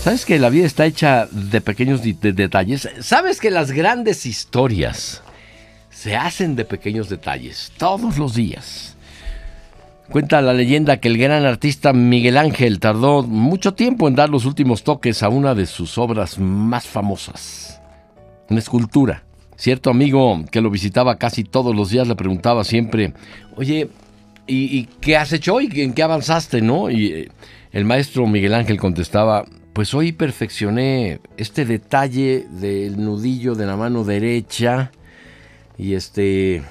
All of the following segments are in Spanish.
¿Sabes que la vida está hecha de pequeños detalles? ¿Sabes que las grandes historias se hacen de pequeños detalles todos los días? Cuenta la leyenda que el gran artista Miguel Ángel tardó mucho tiempo en dar los últimos toques a una de sus obras más famosas, una escultura. Cierto amigo que lo visitaba casi todos los días le preguntaba siempre, oye, ¿y, qué has hecho hoy? ¿En qué avanzaste? ¿No? Y eh, el maestro Miguel Ángel contestaba, pues hoy perfeccioné este detalle del nudillo de la mano derecha y este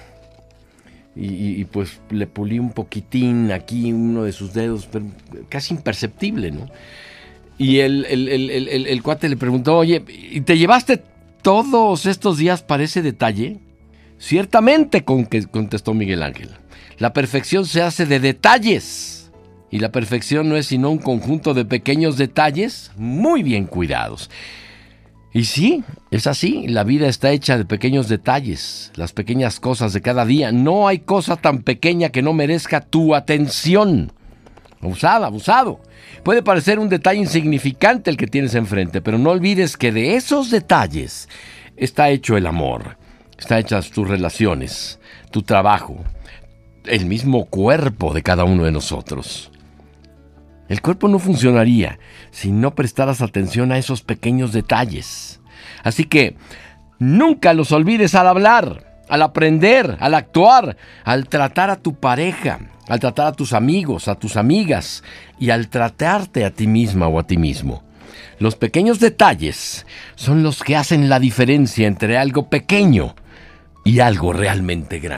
y, pues le pulí un poquitín aquí uno de sus dedos, casi imperceptible, ¿no? Y el, el, cuate le preguntó, oye, ¿y te llevaste todos estos días para ese detalle? Ciertamente, contestó Miguel Ángel. La perfección se hace de detalles. Y la perfección no es sino un conjunto de pequeños detalles muy bien cuidados. Y sí, es así, la vida está hecha de pequeños detalles, las pequeñas cosas de cada día. No hay cosa tan pequeña que no merezca tu atención. Abusado, abusado. Puede parecer un detalle insignificante el que tienes enfrente, pero no olvides que de esos detalles está hecho el amor, está hechas tus relaciones, tu trabajo, el mismo cuerpo de cada uno de nosotros. El cuerpo no funcionaría si no prestaras atención a esos pequeños detalles. Así que nunca los olvides al hablar, al aprender, al actuar, al tratar a tu pareja, al tratar a tus amigos, a tus amigas y al tratarte a ti misma o a ti mismo. Los pequeños detalles son los que hacen la diferencia entre algo pequeño y algo realmente grande.